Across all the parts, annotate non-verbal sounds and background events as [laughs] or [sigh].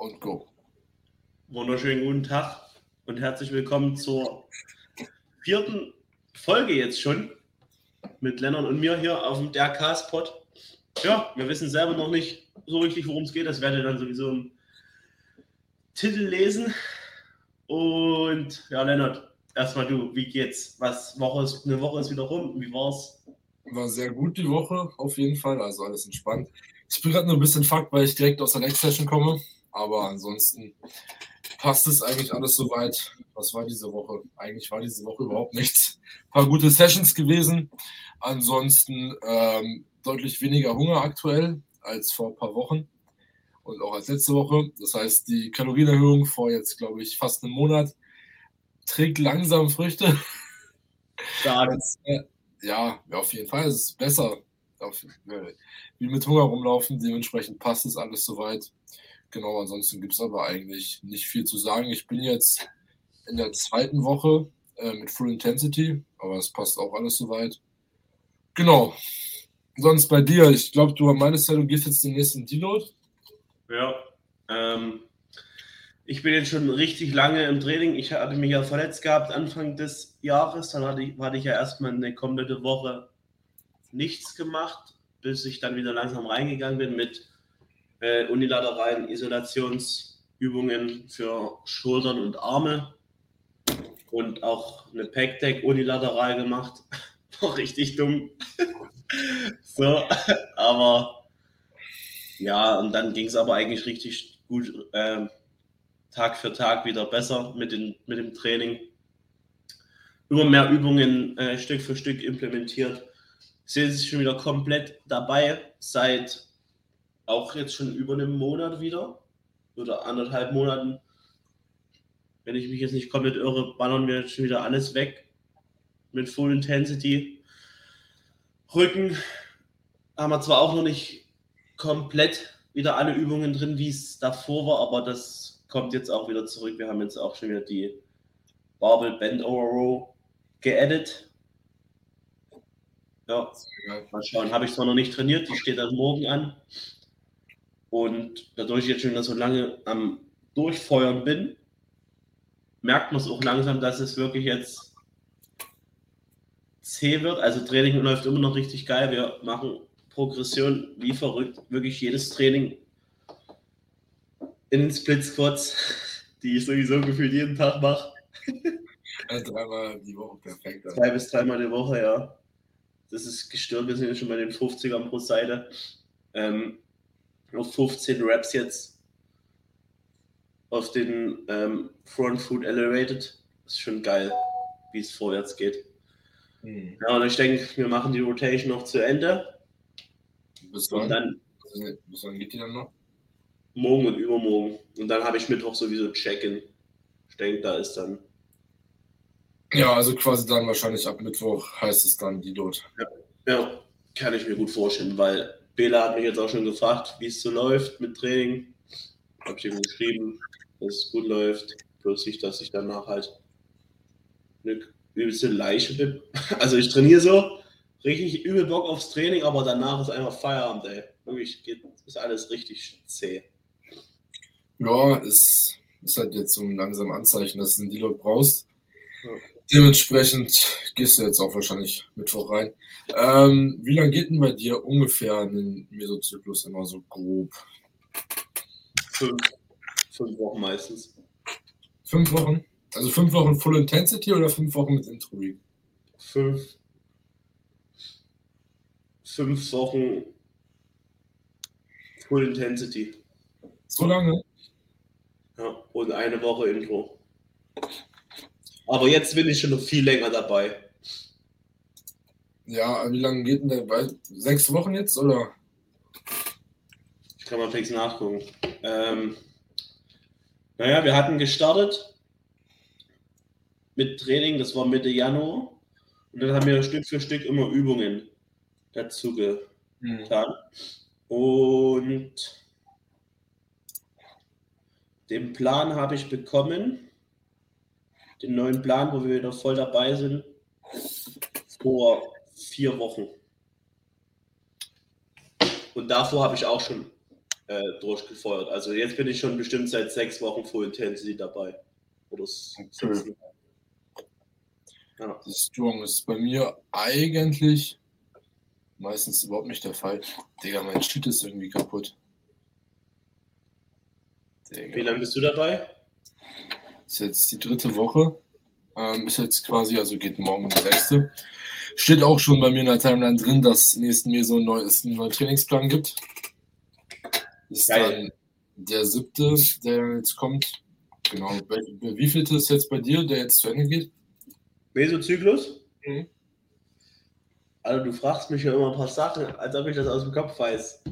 und go. Wunderschönen guten Tag und herzlich willkommen zur vierten Folge jetzt schon mit Lennart und mir hier auf dem DRK-Spot. Ja, wir wissen selber noch nicht so richtig, worum es geht. Das werdet ihr dann sowieso im Titel lesen. Und ja, Lennart, erstmal du, wie geht's? Was Woche ist, eine Woche ist wieder rum. Wie war's? War sehr gut die Woche, auf jeden Fall. Also alles entspannt. Ich bin gerade nur ein bisschen fucked, weil ich direkt aus der Next Session komme. Aber ansonsten passt es eigentlich alles soweit. Was war diese Woche? Eigentlich war diese Woche überhaupt nichts. Ein paar gute Sessions gewesen. Ansonsten ähm, deutlich weniger Hunger aktuell als vor ein paar Wochen und auch als letzte Woche. Das heißt, die Kalorienerhöhung vor jetzt, glaube ich, fast einem Monat trägt langsam Früchte. [laughs] Ja, das, äh, ja, auf jeden Fall. Es ist besser. Auf, äh, wie mit Hunger rumlaufen. Dementsprechend passt es alles soweit. Genau, ansonsten gibt es aber eigentlich nicht viel zu sagen. Ich bin jetzt in der zweiten Woche äh, mit Full Intensity, aber es passt auch alles soweit. Genau. Sonst bei dir, ich glaube, du meinst ja, du gehst jetzt den nächsten Deload. Ja. Ähm, ich bin jetzt schon richtig lange im Training. Ich hatte mich ja verletzt gehabt Anfang des Jahres. Dann hatte ich, hatte ich ja erstmal eine komplette Woche nichts gemacht, bis ich dann wieder langsam reingegangen bin mit äh, unilateralen Isolationsübungen für Schultern und Arme und auch eine Pack-Deck unilateral gemacht. [laughs] War richtig dumm. [laughs] so, [laughs] aber ja, und dann ging es aber eigentlich richtig gut, äh, Tag für Tag wieder besser mit, den, mit dem Training. Immer mehr Übungen äh, Stück für Stück implementiert. Sehe sich schon wieder komplett dabei, seit auch jetzt schon über einem Monat wieder oder anderthalb Monaten. Wenn ich mich jetzt nicht komplett irre, ballern wir schon wieder alles weg mit Full Intensity. Rücken haben wir zwar auch noch nicht komplett wieder alle Übungen drin, wie es davor war, aber das kommt jetzt auch wieder zurück. Wir haben jetzt auch schon wieder die Barbell Bend Over Row geedit. Ja, mal schauen. Habe ich zwar noch nicht trainiert, die steht dann morgen an. Und dadurch ich jetzt schon so lange am Durchfeuern bin, merkt man es auch langsam, dass es wirklich jetzt zäh wird. Also Training läuft immer noch richtig geil. Wir machen Progression wie verrückt. Wirklich jedes Training in den Split Squats, [laughs] die ich sowieso gefühlt jeden Tag mache. [laughs] Also dreimal die Woche perfekt. Also. Zwei bis dreimal die Woche, ja. Das ist gestört. Wir sind ja schon bei den 50ern pro Seite. Ähm, auf 15 Reps jetzt auf den ähm, Front Foot Elevated. Das ist schon geil, wie es vorwärts geht. Hm. Ja, und ich denke, wir machen die Rotation noch zu Ende. Bis wann? Und dann, bis wann geht die dann noch? Morgen und übermorgen. Und dann habe ich Mittwoch sowieso Check-in. Ich denke, da ist dann. Ja, also quasi dann wahrscheinlich ab Mittwoch heißt es dann die dort. Ja, ja kann ich mir gut vorstellen, weil Bela hat mich jetzt auch schon gefragt, wie es so läuft mit Training. Habe ich ihm geschrieben, dass es gut läuft. Bloß nicht, dass ich danach halt eine übelste Leiche bin. [laughs] Also ich trainiere so, richtig übel Bock aufs Training, aber danach ist einfach Feierabend, ey. Wirklich geht, ist alles richtig zäh. Ja, es ist halt jetzt so ein langsam Anzeichen, dass du einen Deload brauchst. Ja. Dementsprechend gehst du jetzt auch wahrscheinlich Mittwoch rein. Ähm, wie lange geht denn bei dir ungefähr ein Mesozyklus immer so grob? Fünf, fünf Wochen meistens. Fünf Wochen? Also fünf Wochen Full Intensity oder fünf Wochen mit Intro Week? Fünf. Fünf Wochen Full Intensity. So lange? Ja, und eine Woche Intro. Aber jetzt bin ich schon noch viel länger dabei. Ja, wie lange geht denn der bei? Sechs Wochen jetzt, oder? Ich kann mal fix nachgucken. Ähm, naja, wir hatten gestartet mit Training, das war Mitte Januar. Und dann haben wir Stück für Stück immer Übungen dazu getan. Mhm. Und den Plan habe ich bekommen den neuen Plan, wo wir wieder voll dabei sind, vor vier Wochen. Und davor habe ich auch schon äh, durchgefeuert. Also jetzt bin ich schon bestimmt seit sechs Wochen Full Intensity dabei. Oder okay. Ja. Das Strong ist bei mir eigentlich meistens überhaupt nicht der Fall. Digga, mein Cheat ist irgendwie kaputt. Digga. Wie lange bist du dabei? Ist jetzt die dritte Woche. Ähm, ist jetzt quasi, also geht morgen die sechste. Steht auch schon bei mir in der Timeline drin, dass nächsten mir so ein neues, einen neuen Trainingsplan gibt. Ist Geil. dann der siebte, der jetzt kommt. Genau. Wie viel ist jetzt bei dir, der jetzt zu Ende geht? Mesozyklus? Mhm. Also du fragst mich ja immer ein paar Sachen, als ob ich das aus dem Kopf weiß.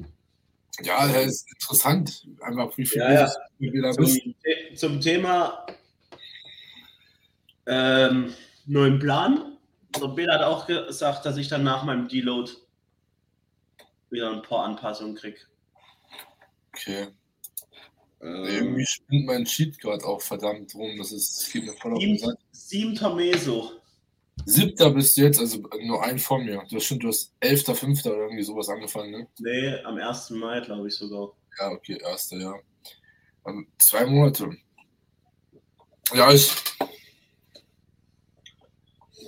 Ja, das ist interessant. Einfach wie viel ja, ja. Zum, zum, Thema ähm, neuen Plan. Also Bill hat auch gesagt, dass ich dann nach meinem Deload wieder ein paar Anpassungen kriege. Okay. Ähm, Irgendwie spinnt mein Cheat gerade auch verdammt rum. Das, ist, das geht mir voll auf den Sack. Siebter Meso. Siebter bist du jetzt, also nur ein vor mir. Das stimmt, du hast elfter, fünfter oder irgendwie sowas angefangen, ne? Nee, am 1. Mai, glaube ich sogar. Ja, okay, erster, ja. Um, zwei Monate. Ja, ich.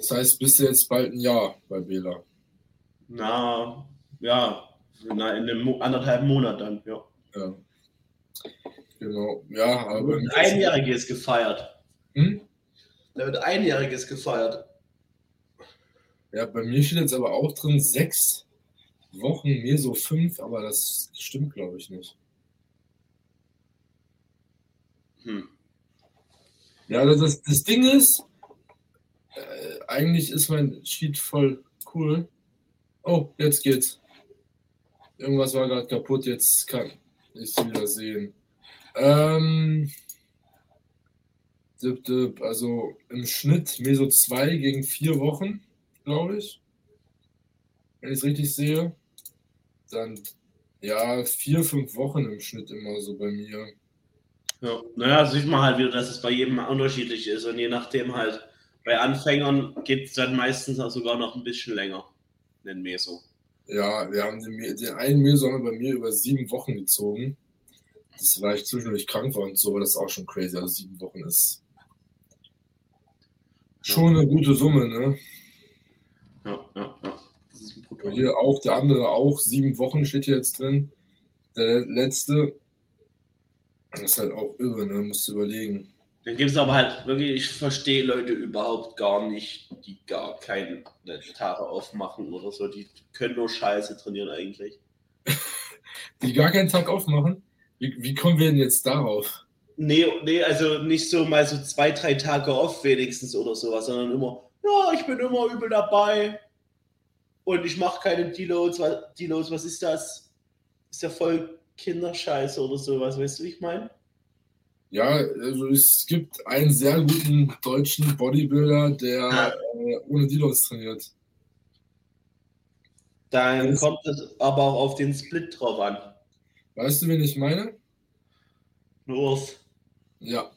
Das heißt, bist du jetzt bald ein Jahr bei Bela? Na, ja, na, in einem anderthalb Monat dann, ja. Ja. Genau, ja, aber. Ein Einjähriges gefeiert. Hm? Da wird Einjähriges gefeiert. Ja, bei mir steht jetzt aber auch drin sechs Wochen, mir so fünf, aber das stimmt, glaube ich, nicht. Hm. Ja, das, das Ding ist, äh, eigentlich ist mein Sheet voll cool. Oh, jetzt geht's. Irgendwas war gerade kaputt, jetzt kann ich sie wieder sehen. Ähm, also im Schnitt Meso 2 gegen vier Wochen glaube ich. Wenn ich es richtig sehe. Dann ja, vier, fünf Wochen im Schnitt immer so bei mir. Ja, naja, sieht man halt wieder, dass es bei jedem unterschiedlich ist. Und je nachdem halt, bei Anfängern geht es dann meistens auch sogar noch ein bisschen länger. Den Meso. Ja, wir haben den, den einen Meso haben wir bei mir über sieben Wochen gezogen. Das war ich zwischendurch krank war und so, aber das ist auch schon crazy. Also sieben Wochen ist schon eine gute Summe, ne? Ja, ja, ja. Hier auch der andere auch, sieben Wochen steht hier jetzt drin. Der letzte. Das ist halt auch irre, ne? Musst du überlegen. Dann gibt es aber halt wirklich, ich verstehe Leute überhaupt gar nicht, die gar keine Tage aufmachen oder so. Die können nur Scheiße trainieren eigentlich. [laughs] die gar keinen Tag aufmachen? Wie, wie kommen wir denn jetzt darauf? Nee, nee, also nicht so mal so zwei, drei Tage off wenigstens oder sowas, sondern immer, ja, ich bin immer übel dabei und ich mache keine Deloads. Deloads, was ist das? Ist ja voll Kinderscheiße oder sowas, weißt du, wie ich meine? Ja, also es gibt einen sehr guten deutschen Bodybuilder, der ja. äh, ohne Deloads trainiert. Dann das kommt es aber auch auf den Split drauf an. Weißt du, wen ich meine? Los. Ja.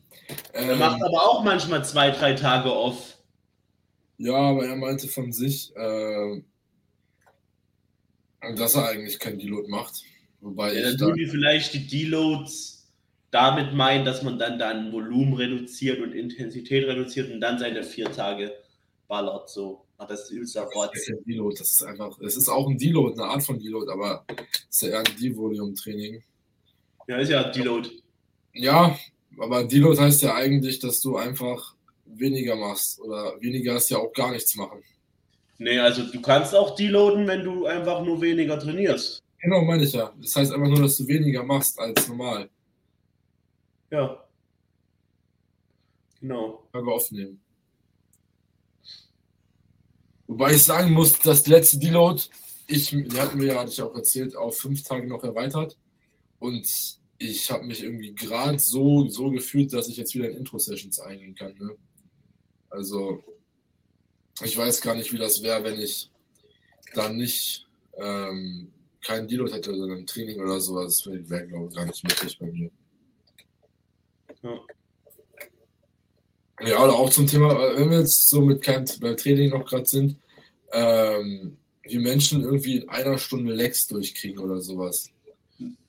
Er ähm, macht aber auch manchmal zwei, drei Tage off. Ja, aber er meinte von sich, äh, dass er eigentlich kein Deload macht. Wobei ja, ich dann die vielleicht die Deloads damit meinen, dass man dann dann Volumen reduziert und Intensität reduziert und dann seine vier Tage ballert. So. Aber das ist übelst Das ist ja Deload, das ist einfach, es ist auch ein Deload, eine Art von Deload, aber es ist ja eher ein De-Volume-Training. Ja, ist ja Deload. Ja, aber Deload heißt ja eigentlich, dass du einfach weniger machst. Oder weniger ist ja auch gar nichts machen. Nee, also du kannst auch deloaden, wenn du einfach nur weniger trainierst. Genau, meine ich ja. Das heißt einfach nur, dass du weniger machst als normal. Ja. Genau. Frage aufnehmen. Wobei ich sagen muss, das letzte Deload, ich, die hatten mir ja, hatte ich auch erzählt, auf fünf Tage noch erweitert. Und ich habe mich irgendwie gerade so, so gefühlt, dass ich jetzt wieder in Intro-Sessions eingehen kann. Ne? Also, ich weiß gar nicht, wie das wäre, wenn ich dann nicht ähm, keinen Deload hätte, sondern ein Training oder sowas. Das wäre, glaube ich, gar nicht möglich bei mir. Ja. Ja, oder auch zum Thema, wenn wir jetzt so mit keinem beim Training noch gerade sind, ähm, wie Menschen irgendwie in einer Stunde Lex durchkriegen oder sowas.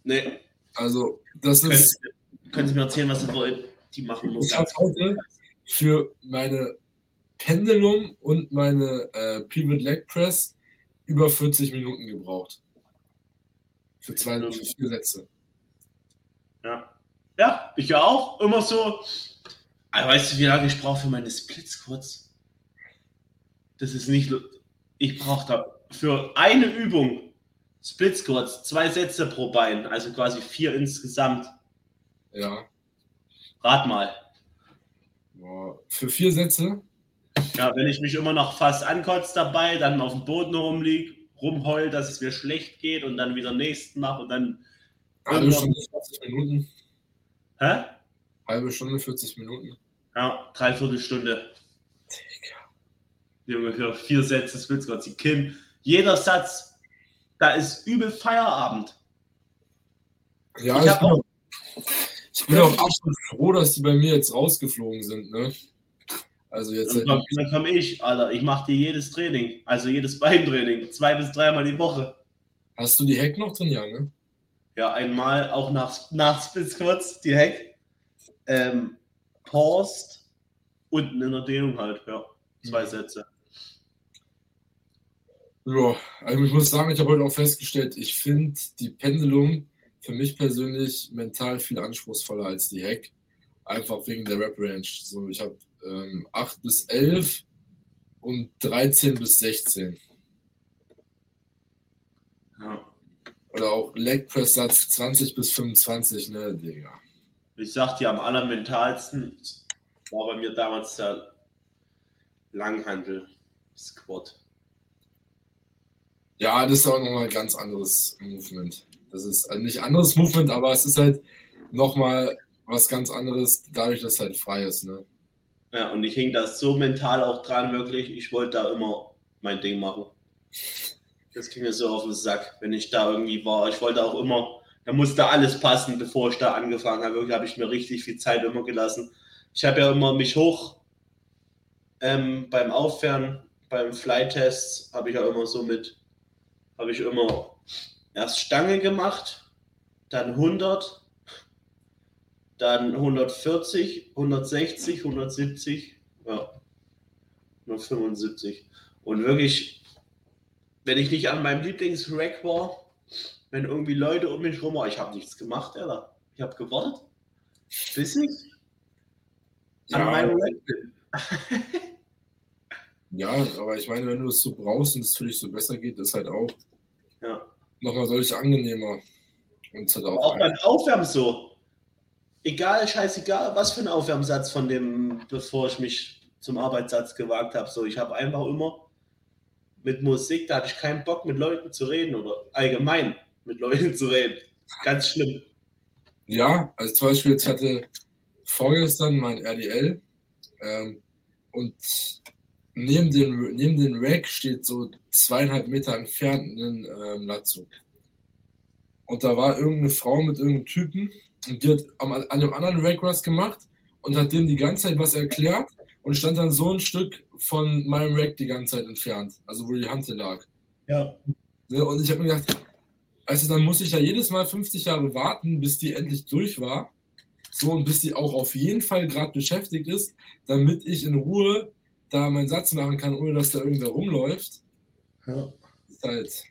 Nee, Also, das Können, ist. können Sie mir erzählen, was Sie wollen? Die machen nur Ich habe heute für meine Pendulum und meine äh, Pivot Leg Press über 40 Minuten gebraucht. Für zwei, für vier Sätze. Ja. Ja, ich ja auch. Immer so. Aber weißt du, wie lange ich brauche für meine Splits kurz? Das ist nicht. Ich brauche da für eine Übung Split Squats zwei Sätze pro Bein, also quasi vier insgesamt. Ja. Rat mal. Boah. Für vier Sätze. Ja, wenn ich mich immer noch fast ankotze dabei, dann auf dem Boden rumlieg, rumheul, dass es mir schlecht geht und dann wieder nächsten mache und dann. Halbe Stunde, 40 Minuten. Hä? Halbe Stunde, 40 Minuten. Ja, dreiviertel Stunde. Junge, für vier Sätze Split Squats. Die Kim, jeder Satz, da ist übel Feierabend. Ja, Ich ich, bin, auch- auch, ich bin auch absolut froh, dass die bei mir jetzt rausgeflogen sind. Ne? Also jetzt dann, dann komme ich, Alter, ich mache dir jedes Training, also jedes Beintraining, zwei bis dreimal die Woche. hast du die Hack noch drin, ja, ne? Ja, einmal auch nach, nach Squats, die Hack, ähm, paused, unten in der Dehnung halt, ja, zwei Mhm. Sätze. Ja, also ich muss sagen, ich habe heute auch festgestellt, ich finde die Pendulum für mich persönlich mental viel anspruchsvoller als die Hack. Einfach wegen der Rap-Range. So, ich habe ähm, 8 bis 11 und 13 bis 16. Oder auch Leg Press Satz 20 bis 25, ne, Digga. Ich sag dir, am allermentalsten war bei mir damals der Langhandel Squat. Ja, das ist auch nochmal ein ganz anderes Movement. Das ist also nicht anderes Movement, aber es ist halt nochmal was ganz anderes, dadurch, dass es halt frei ist, ne? Ja, und ich hing da so mental auch dran, wirklich. Ich wollte da immer mein Ding machen. Das ging mir so auf den Sack, wenn ich da irgendwie war. Ich wollte auch immer, da musste alles passen, bevor ich da angefangen habe. Wirklich habe ich mir richtig viel Zeit immer gelassen. Ich habe ja immer mich hoch ähm, beim Aufwärmen, beim Flytest habe ich ja immer so mit, habe ich immer erst Stange gemacht, dann 100, dann 140, 160, 170, ja, 175. Und wirklich, wenn ich nicht an meinem Lieblingsrack war, wenn irgendwie Leute um mich rum waren, ich habe nichts gemacht, Alter. Ich habe gewartet, bis ich an Ja, meinem Rack bin. [laughs] ja, aber ich meine, wenn du es so brauchst und es für dich so besser geht, ist halt auch Ja. nochmal deutlich angenehmer. Und es hat auch, Auch beim Aufwärmen so. Egal, scheißegal, was für ein Aufwärmsatz von dem, bevor ich mich zum Arbeitssatz gewagt habe. So, ich habe einfach immer mit Musik, da hatte ich keinen Bock, mit Leuten zu reden oder allgemein mit Leuten zu reden. Ganz schlimm. Ja, also zum Beispiel, jetzt hatte vorgestern mein RDL ähm, und neben dem, neben dem Rack steht so zweieinhalb Meter entfernt ein ähm, Latzug. Und da war irgendeine Frau mit irgendeinem Typen und die hat an einem anderen Rack was gemacht und hat dem die ganze Zeit was erklärt und stand dann so ein Stück von meinem Rack die ganze Zeit entfernt, also wo die Hand lag. Ja. Und ich habe mir gedacht, also dann muss ich ja jedes Mal 50 Jahre warten, bis die endlich durch war. So, und bis die auch auf jeden Fall gerade beschäftigt ist, damit ich in Ruhe da meinen Satz machen kann, ohne dass da irgendwer rumläuft. ja. Ist halt,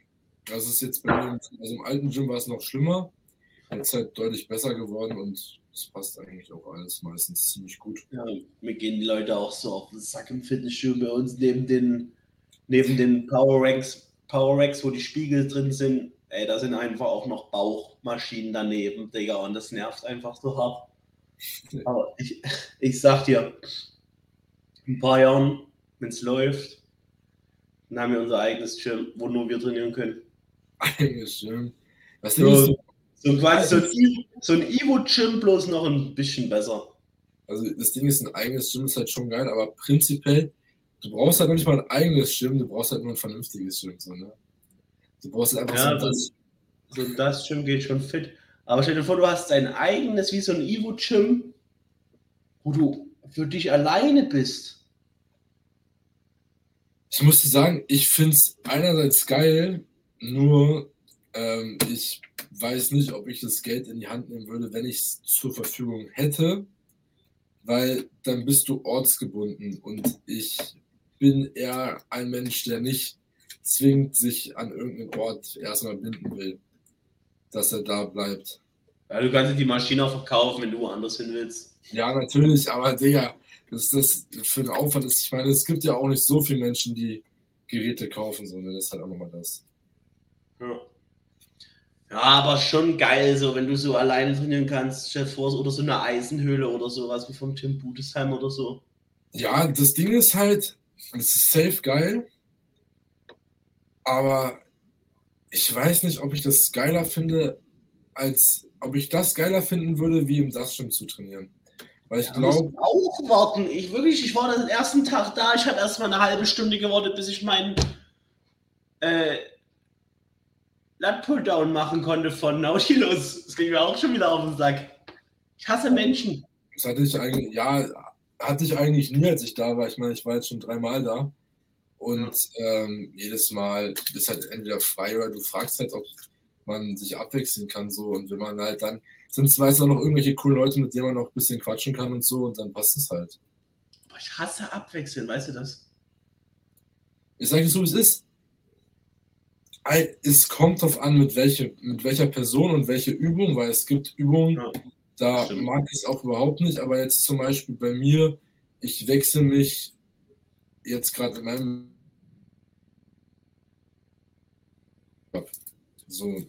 das ist jetzt bei mir, im- also im alten Gym war es noch schlimmer. Jetzt ist halt deutlich besser geworden und es passt eigentlich auch alles meistens ziemlich gut. Ja, mir gehen die Leute auch so auf den Sack im Fitnessstudio bei uns neben den, neben den Power Ranks, Power Racks, wo die Spiegel drin sind. Ey, da sind einfach auch noch Bauchmaschinen daneben, Digga, und das nervt einfach so hart. Aber ich, ich sag dir, in ein paar Jahren, wenn es läuft, dann haben wir unser eigenes Gym, wo nur wir trainieren können. Eigentlich schön. Das Ding So, so quasi so ein, so ein Ivo-Gym, bloß noch ein bisschen besser. Also das Ding ist, ein eigenes Gym ist halt schon geil, aber prinzipiell, du brauchst halt noch nicht mal ein eigenes Gym, du brauchst halt nur ein vernünftiges Gym. So, ne? Du brauchst halt einfach Ja, so das, so das Gym geht schon fit. Aber stell dir vor, du hast dein eigenes, wie so ein Ivo-Gym, wo du für dich alleine bist. Ich muss dir sagen, ich finde es einerseits geil, nur Ähm, ich weiß nicht, ob ich das Geld in die Hand nehmen würde, wenn ich es zur Verfügung hätte, weil dann bist du ortsgebunden und ich bin eher ein Mensch, der nicht zwingend sich an irgendeinen Ort erstmal binden will, dass er da bleibt. Ja, du kannst die Maschine auch verkaufen, wenn du woanders hin willst. Ja, natürlich, aber Digga, das ist das für ein Aufwand ist. Ich meine, es gibt ja auch nicht so viele Menschen, die Geräte kaufen, so, ne? Das ist halt auch nochmal das. Ja. Ja. aber schon geil, so wenn du so alleine trainieren kannst, Chef Force oder so eine Eisenhöhle oder sowas wie vom Tim Budesheim oder so. Ja, das Ding ist halt, es ist safe geil, aber ich weiß nicht, ob ich das geiler finde, als ob ich das geiler finden würde, wie im Dustgym zu trainieren. Weil ich ja, glaube. auch warten. Ich wirklich, ich war den ersten Tag da, ich habe erst mal eine halbe Stunde gewartet, bis ich meinen äh, Lat-Pulldown machen konnte von Nautilus. Das ging mir auch schon wieder auf den Sack. Ich hasse Menschen. Das hatte ich eigentlich, ja, hatte ich eigentlich nie, als ich da war. Ich meine, ich war jetzt schon dreimal da. Und ähm, jedes Mal ist halt entweder frei oder du fragst halt, ob man sich abwechseln kann. So. Und wenn man halt dann, sind es meist auch noch irgendwelche coolen Leute, mit denen man noch ein bisschen quatschen kann und so, und dann passt es halt. Boah, ich hasse abwechseln, weißt du das? Ich sage so, wie es ist. Es kommt darauf an, mit, welche, mit welcher Person und welche Übung, weil es gibt Übungen, ja, da stimmt. mag ich es auch überhaupt nicht, aber jetzt zum Beispiel bei mir, ich wechsle mich jetzt gerade in meinem So.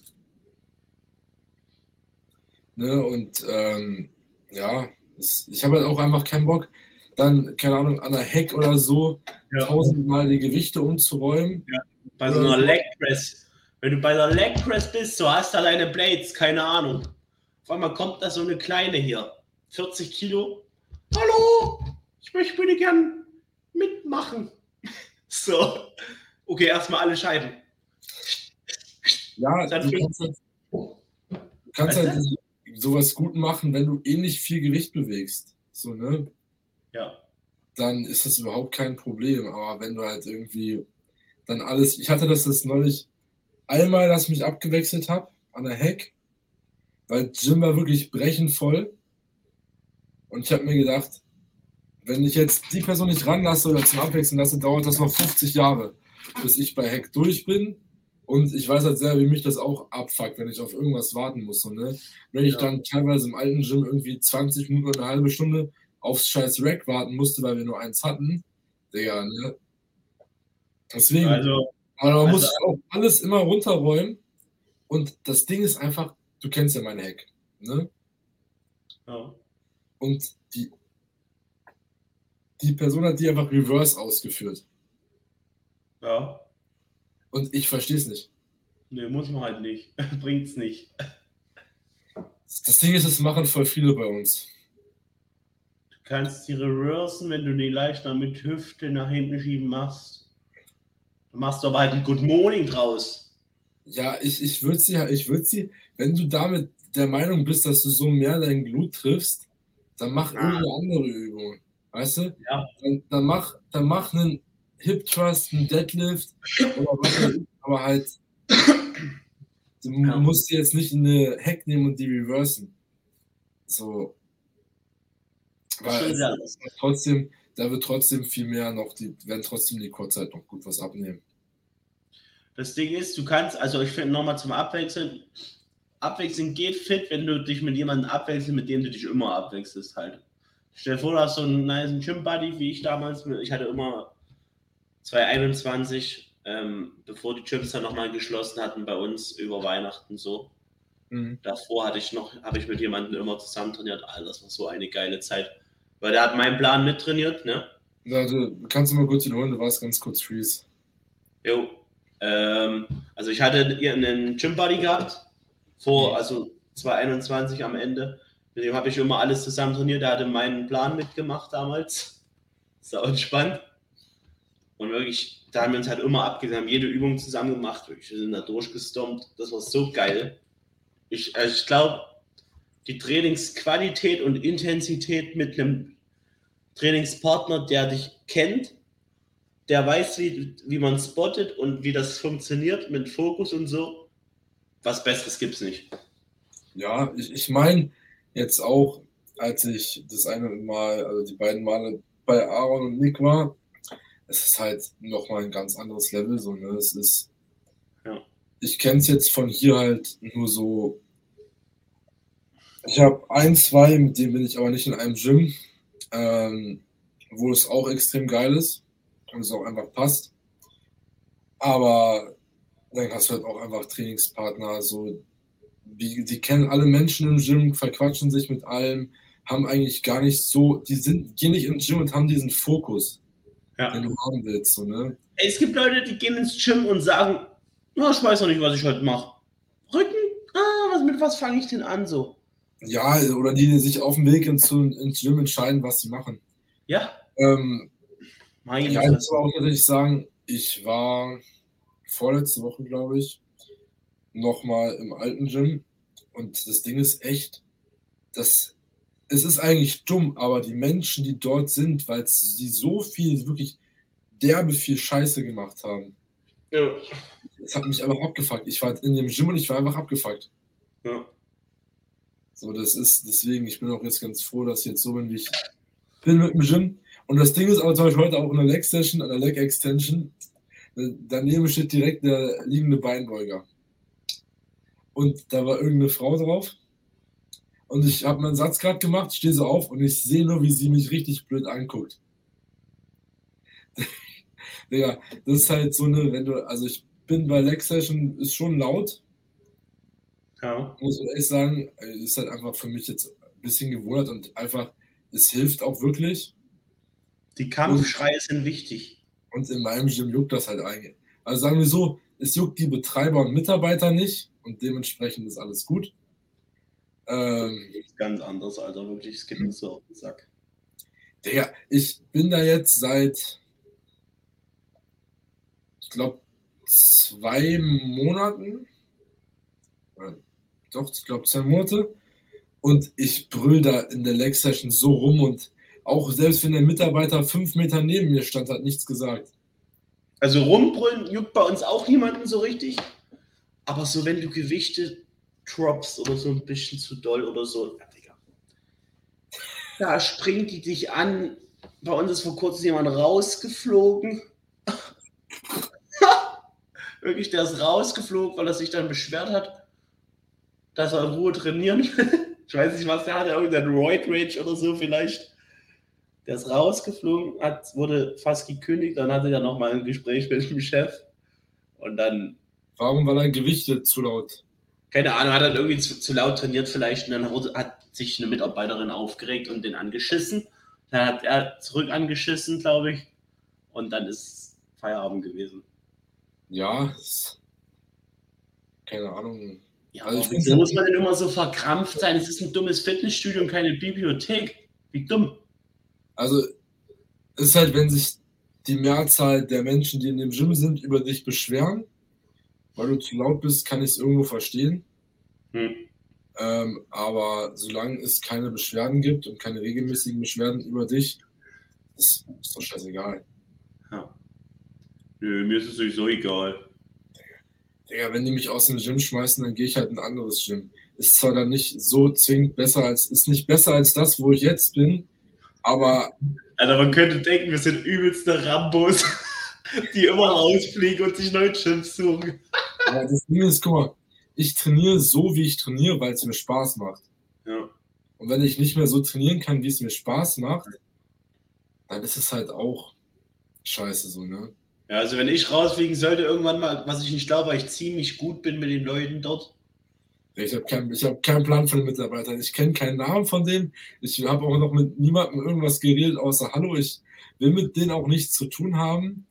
Ne, und ähm, ja, es, ich habe halt auch einfach keinen Bock, dann, keine Ahnung, an der Heck oder so ja. tausendmal die Gewichte umzuräumen. Ja. Bei so einer Leg Press. Wenn du bei der Leg Press bist, so hast du deine Blades, keine Ahnung. Auf einmal kommt da so eine kleine hier, 40 Kilo. Hallo, ich möchte bitte gern mitmachen. [laughs] So, okay, erstmal alle Scheiben. Ja, du kannst halt, du kannst halt sowas gut machen, wenn du ähnlich viel Gewicht bewegst. So, ne? Ja. Dann ist das überhaupt kein Problem. Aber wenn du halt irgendwie dann alles. Ich hatte das jetzt neulich einmal, dass ich mich abgewechselt habe an der Heck, weil Jim war wirklich brechend voll. Und ich habe mir gedacht, wenn ich jetzt die Person nicht ranlasse oder zum Abwechseln lasse, dauert das noch 50 Jahre, bis ich bei Heck durch bin und ich weiß halt sehr, wie mich das auch abfuckt, wenn ich auf irgendwas warten muss. So, ne? Wenn ich ja. dann teilweise im alten Gym irgendwie 20 Minuten oder eine halbe Stunde aufs scheiß Rack warten musste, weil wir nur eins hatten, Digga, ne? Deswegen. Also, man also, muss auch alles immer runterräumen. Und das Ding ist einfach, du kennst ja mein Hack, ne? Ja. Und die, die Person hat die einfach reverse ausgeführt. Ja. Und ich verstehe es nicht. Nee, muss man halt nicht. [laughs] Bringt's nicht. Das Ding ist, es machen voll viele bei uns. Du kannst die reversen, wenn du die leichter mit Hüfte nach hinten schieben machst. Dann machst du aber halt ein Good Morning draus. Ja, ich, ich würde sie, ich würd sie, wenn du damit der Meinung bist, dass du so mehr dein Glut triffst, dann mach ja. irgendeine andere Übung. Weißt du? Ja. Dann, dann, mach, dann mach einen Hip Thrust, ein Deadlift was aber halt, du ja. musst jetzt nicht eine Hack nehmen und die reversen. So. Weil trotzdem, da wird trotzdem viel mehr noch, die werden trotzdem die Kurzzeit noch gut was abnehmen. Das Ding ist, du kannst, also ich finde nochmal zum Abwechseln, Abwechseln geht fit, wenn du dich mit jemandem abwechselst, mit dem du dich immer abwechselst halt. Stell dir vor, du hast so einen nice Gym Buddy, wie ich damals. Ich hatte immer 2021, ähm, bevor die Gyms dann nochmal geschlossen hatten bei uns über Weihnachten so. Mhm. Davor hatte ich noch, habe ich mit jemandem immer zusammen trainiert. Alter, das war so eine geile Zeit. Weil der hat meinen Plan mittrainiert, ne? Du kannst du mal kurz wiederholen, du warst ganz kurz freeze. Jo. Ähm, also ich hatte einen Gym Buddy gehabt, vor, mhm. also 2021 am Ende. Mit dem habe ich immer alles zusammen trainiert. Der hatte meinen Plan mitgemacht damals. Sau entspannt. Und wirklich, da haben wir uns halt immer abgesehen, haben jede Übung zusammen gemacht. Wirklich, wir sind da durchgestompt. Das war so geil. Ich, also ich glaube, die Trainingsqualität und Intensität mit einem Trainingspartner, der dich kennt, der weiß, wie, wie man spottet und wie das funktioniert mit Fokus und so, was Besseres gibt es nicht. Ja, ich, ich meine jetzt auch, als ich das eine Mal, also die beiden Male bei Aaron und Nick war, es ist halt nochmal ein ganz anderes Level. So, ne? Es ist, Ja. ich kenne es jetzt von hier halt nur so. Ich habe ein, zwei, mit denen bin ich aber nicht in einem Gym, ähm, wo es auch extrem geil ist und es auch einfach passt. Aber dann hast du halt auch einfach Trainingspartner, so die, die kennen alle Menschen im Gym, verquatschen sich mit allem, haben eigentlich gar nicht so, die sind, gehen nicht ins Gym und haben diesen Fokus, Ja. den du haben willst, so, ne? Es gibt Leute, die gehen ins Gym und sagen, "Ja, ich weiß noch nicht, was ich heute mache. Rücken? Ah, was, mit was fange ich denn an so? Ja, oder die, die sich auf dem Weg ins, ins Gym entscheiden, was sie machen. Ja, Ähm, meine ja, ich muss auch tatsächlich sagen, ich war vorletzte Woche, glaube ich, nochmal im alten Gym und das Ding ist echt, das, es ist eigentlich dumm, aber die Menschen, die dort sind, weil sie so viel, wirklich derbe viel Scheiße gemacht haben, Ja. das hat mich einfach abgefuckt. Ich war in dem Gym und ich war einfach abgefuckt. Ja. So, das ist, deswegen, ich bin auch jetzt ganz froh, dass ich jetzt so bin, wie ich bin mit dem Gym. Und das Ding ist aber zum Beispiel heute auch in der Leg Session, an der Leg Extension, äh, daneben steht direkt der liegende Beinbeuger. Und da war irgendeine Frau drauf. Und ich habe meinen Satz gerade gemacht, stehe so auf und ich sehe nur, wie sie mich richtig blöd anguckt. [laughs] Digga, das ist halt so eine, wenn du, also ich bin bei Leg Session, ist schon laut, ja. muss ich ehrlich sagen, äh, ist halt einfach für mich jetzt ein bisschen gewundert und einfach, es hilft auch wirklich. Die Kampfschreie sind wichtig. Und in meinem Gym juckt das halt eigentlich. Also sagen wir so, es juckt die Betreiber und Mitarbeiter nicht und dementsprechend ist alles gut. Ähm, Ganz anders, Alter, wirklich. Es geht mir so auf den Sack. Digga, ich bin da jetzt seit, ich glaube, zwei Monaten. Doch, ich glaube, zwei Monate. Und ich brüll da in der Leg-Session so rum und auch selbst wenn der Mitarbeiter fünf Meter neben mir stand, hat nichts gesagt. Also rumbrüllen juckt bei uns auch niemanden so richtig. Aber so, wenn du Gewichte droppst oder so ein bisschen zu doll oder so, ja, Digga. Da springt die dich an. Bei uns ist vor kurzem jemand rausgeflogen. [laughs] Wirklich, der ist rausgeflogen, weil er sich dann beschwert hat, dass er in Ruhe trainieren will. [laughs] Ich weiß nicht, was der hatte, irgendein Roid Rage oder so vielleicht. Der ist rausgeflogen, hat, wurde fast gekündigt, dann hatte er nochmal ein Gespräch mit dem Chef und dann, Warum war dein Gewichte zu laut? keine Ahnung, hat er irgendwie zu, zu laut trainiert vielleicht und dann hat sich eine Mitarbeiterin aufgeregt und den angeschissen. Dann hat er zurück angeschissen, glaube ich, und dann ist Feierabend gewesen. Ja, keine Ahnung. Ja, Also wieso muss man denn immer so verkrampft sein? Es ist ein dummes Fitnessstudio und keine Bibliothek. Wie dumm. Also, es ist halt, wenn sich die Mehrzahl der Menschen, die in dem Gym sind, über dich beschweren, weil du zu laut bist, kann ich es irgendwo verstehen. Hm. Ähm, aber solange es keine Beschwerden gibt und keine regelmäßigen Beschwerden über dich, ist, ist doch scheißegal. Ja. Nö, mir ist es sowieso egal. Digga, wenn die mich aus dem Gym schmeißen, dann gehe ich halt in ein anderes Gym. Ist zwar dann nicht so zwingend besser als, ist nicht besser als das, wo ich jetzt bin, aber Also man könnte denken, wir sind übelste Rambos, [laughs] die immer rausfliegen und sich neue Gyms suchen. [laughs] ja, das Ding ist, guck mal, ich trainiere so, wie ich trainiere, weil es mir Spaß macht. Ja. Und wenn ich nicht mehr so trainieren kann, wie es mir Spaß macht, dann ist es halt auch scheiße so, ne? Ja, also wenn ich rausfliegen sollte irgendwann mal, was ich nicht glaube, weil ich ziemlich gut bin mit den Leuten dort. Ich habe keinen ich hab keinen Plan von den Mitarbeitern. Ich kenne keinen Namen von denen. Ich habe auch noch mit niemandem irgendwas geredet, außer Hallo. Ich will mit denen auch nichts zu tun haben.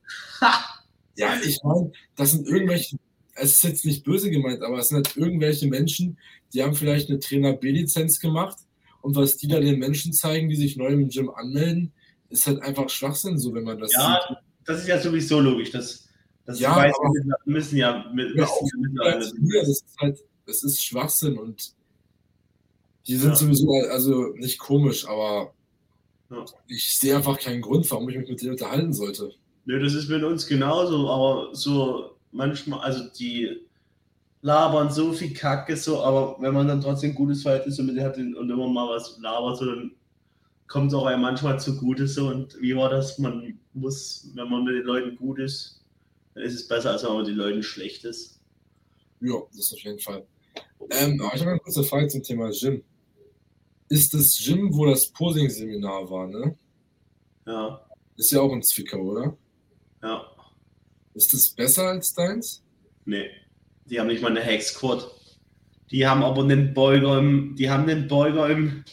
Ja, ich meine, das sind irgendwelche, es ist jetzt nicht böse gemeint, aber es sind halt irgendwelche Menschen, die haben vielleicht eine Trainer B-Lizenz gemacht und was die da den Menschen zeigen, die sich neu im Gym anmelden, ist halt einfach Schwachsinn, so wenn man das Ja, sieht. Das ist ja sowieso logisch. Das, das Ja, wir müssen ja mit, Ja, müssen ja mittlerweile. Das ist halt, das ist Schwachsinn und die sind Ja. sowieso, also nicht komisch, aber Ja. ich sehe einfach keinen Grund, warum ich mich mit denen unterhalten sollte. Nö, das ist mit uns genauso, aber so manchmal, also die labern so viel Kacke, so, aber wenn man dann trotzdem gutes Verhältnis mit hat und immer mal was labert, so, dann kommt es auch einem manchmal zugute so. Und wie war das? Man muss, wenn man mit den Leuten gut ist, dann ist es besser, als wenn man mit den Leuten schlecht ist. Ja, das ist auf jeden Fall. Ähm, ich habe eine kurze Frage zum Thema Gym. Ist das Gym, wo das Posing-Seminar war, ne? Ja. Ist ja auch in Zwickau, oder? Ja. Ist das besser als deins? Nee. Die haben nicht mal eine Hex Squad. Die haben aber einen Beuger im, die haben einen Beuger im,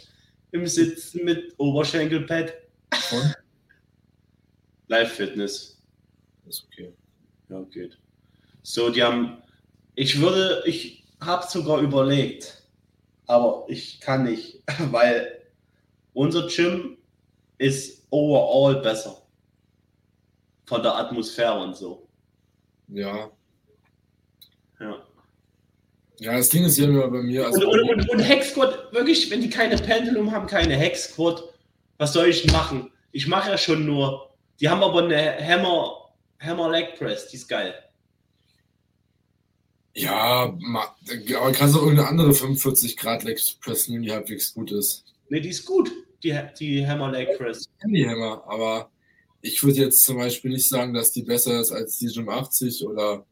im Sitzen mit Oberschenkelpad. Und? Live Fitness. Ist okay. Ja, geht. So, die haben, ich würde, ich habe sogar überlegt, aber ich kann nicht, [laughs] weil unser Gym ist overall besser. Von der Atmosphäre und so. Ja. Ja. Ja, das Ding ist ja immer bei mir. Also Und, und, und, und Hexquad, wirklich, wenn die keine Pendulum haben, keine Hexquad, was soll ich machen? Ich mache ja schon nur. Die haben aber eine Hammer, Hammer Leg Press, die ist geil. ja, aber kannst du irgendeine andere 45 Grad Leg Press nehmen, die halbwegs gut ist. Ne, die ist gut, die, die Hammer Leg Press. Handyhammer, aber ich würde jetzt zum Beispiel nicht sagen, dass die besser ist als die Gym 80 oder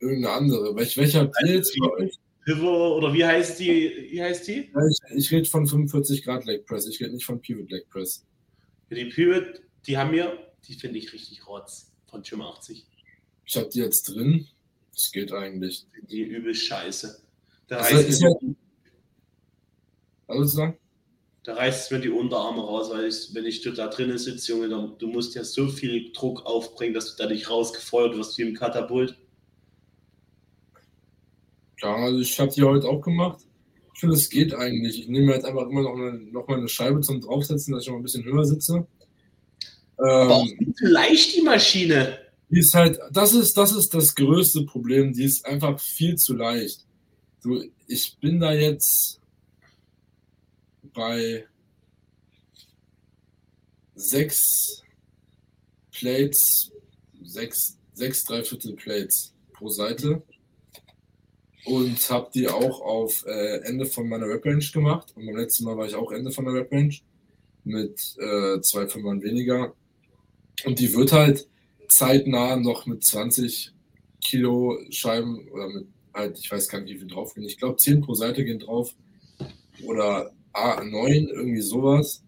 irgendeine andere. Welch, welcher euch? Pivot, oder wie heißt die? Wie heißt die? Ich, ich rede von 45 Grad Leg Press, ich rede nicht von Pivot Leg Press. Die Pivot, die haben wir, die finde ich richtig rotz von Gym 80. Ich habe die jetzt drin. Das geht eigentlich. Die übel scheiße. Da Also reißt, mir, ja, also sagen? da reißt es mir die Unterarme raus, weil ich, wenn ich da drinnen sitze, Junge, dann, du musst ja so viel Druck aufbringen, dass du da nicht rausgefeuert wirst wie im Katapult. Ja, also ich habe die heute auch gemacht. Ich finde, es geht eigentlich. Ich nehme jetzt einfach immer noch, eine, noch mal eine Scheibe zum Draufsetzen, dass ich noch ein bisschen höher sitze. Aber auch Ähm, viel zu leicht die Maschine. die ist halt, das ist, das ist das größte Problem. Die ist einfach viel zu leicht. So, ich bin da jetzt bei sechs Plates, sechs, sechs Dreiviertel Plates pro Seite und habe die auch auf äh, Ende von meiner Rap-Range gemacht. Und beim letzten Mal war ich auch Ende von der Rap-Range mit äh, zwei Fünfern weniger. Und die wird halt zeitnah noch mit 20 Kilo Scheiben oder mit halt, ich weiß gar nicht, wie viel drauf gehen. Ich glaube, 10 pro Seite gehen drauf. Oder ah, 9, irgendwie sowas.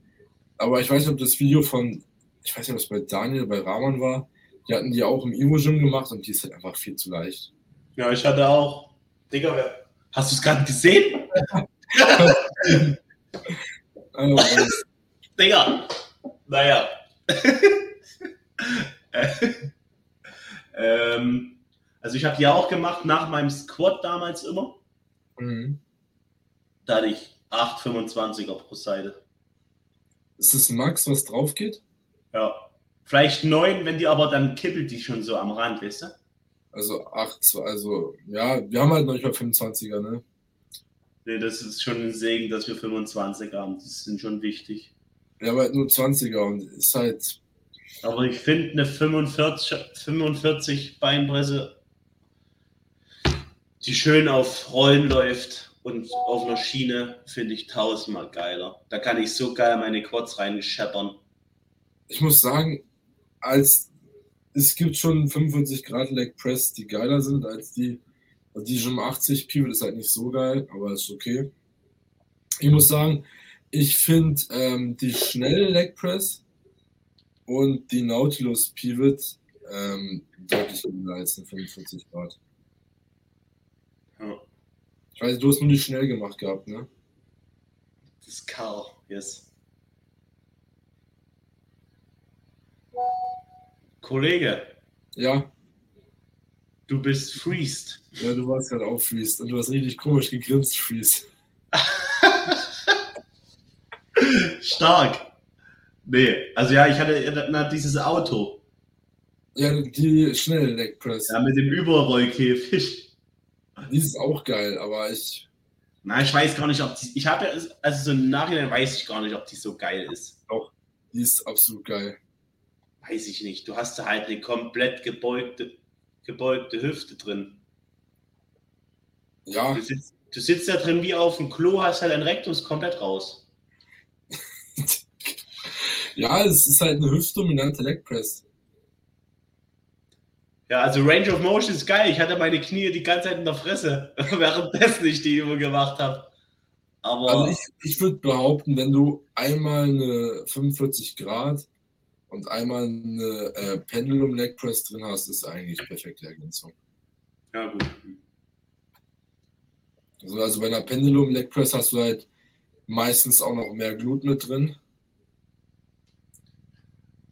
Aber ich weiß nicht, ob das Video von, ich weiß nicht, ob es bei Daniel, bei Rahman war. Die hatten die auch im Ivo-Gym gemacht und die ist halt einfach viel zu leicht. Ja, ich hatte auch. Digga, hast du es gerade gesehen? [laughs] Digga. Naja. [laughs] ähm, also ich habe die auch gemacht nach meinem Squat damals immer. mhm. Da hatte ich 8,25er pro Seite. Ist das Max, was drauf geht? Ja. Vielleicht 9, wenn die aber dann kippelt die schon so am Rand, weißt du? Also 8, also ja, wir haben halt noch nicht mal 25er, ne? Nee, das ist schon ein Segen, dass wir 25 haben. Die sind schon wichtig. Wir haben halt nur 20er und ist halt, Aber ich finde eine 45, 45 Beinpresse, die schön auf Rollen läuft und auf einer Schiene, finde ich tausendmal geiler. Da kann ich so geil meine Quads reinscheppern. ich muss sagen, als es gibt schon 45 Grad Leg Press, die geiler sind als die, also die Gym 80 Pivot ist halt nicht so geil, aber ist okay. Ich muss sagen, ich finde ähm, die schnelle Leg Press und die Nautilus Pivot ähm, deutlich cooler als eine 45 Grad. Ja. Ich weiß, du hast nur die schnell gemacht gehabt, ne? Das ist Karl, yes. Kollege, Ja, du bist freezed. ja du warst gerade auch Freeze und du hast richtig komisch gegrinst, Freeze. [laughs] Stark. Nee, also ja, ich hatte na, dieses Auto. Ja, die schnelle Leg Press. Ja, mit dem Überrollkäfig. Die ist auch geil, aber ich, Na, ich weiß gar nicht, ob die. Ich habe ja, also so im Nachhinein weiß ich gar nicht, ob die so geil ist. die ist absolut geil. Weiß ich nicht. Du hast da halt eine komplett gebeugte, gebeugte Hüfte drin. Ja, Du sitzt, du sitzt da drin wie auf dem Klo, hast halt ein Rektum ist komplett raus. [laughs] ja, es ist halt eine hüftdominante Leg Press. Ja, also Range of Motion ist geil. Ich hatte meine Knie die ganze Zeit in der Fresse, [laughs] währenddessen ich die Übung gemacht habe. Aber Also ich, ich würde behaupten, wenn du einmal eine 45 Grad und einmal eine äh, Pendulum Leg Press drin hast, ist eigentlich perfekte Ergänzung. ja, gut. Also, also bei einer Pendulum Leg Press hast du halt meistens auch noch mehr Glut mit drin.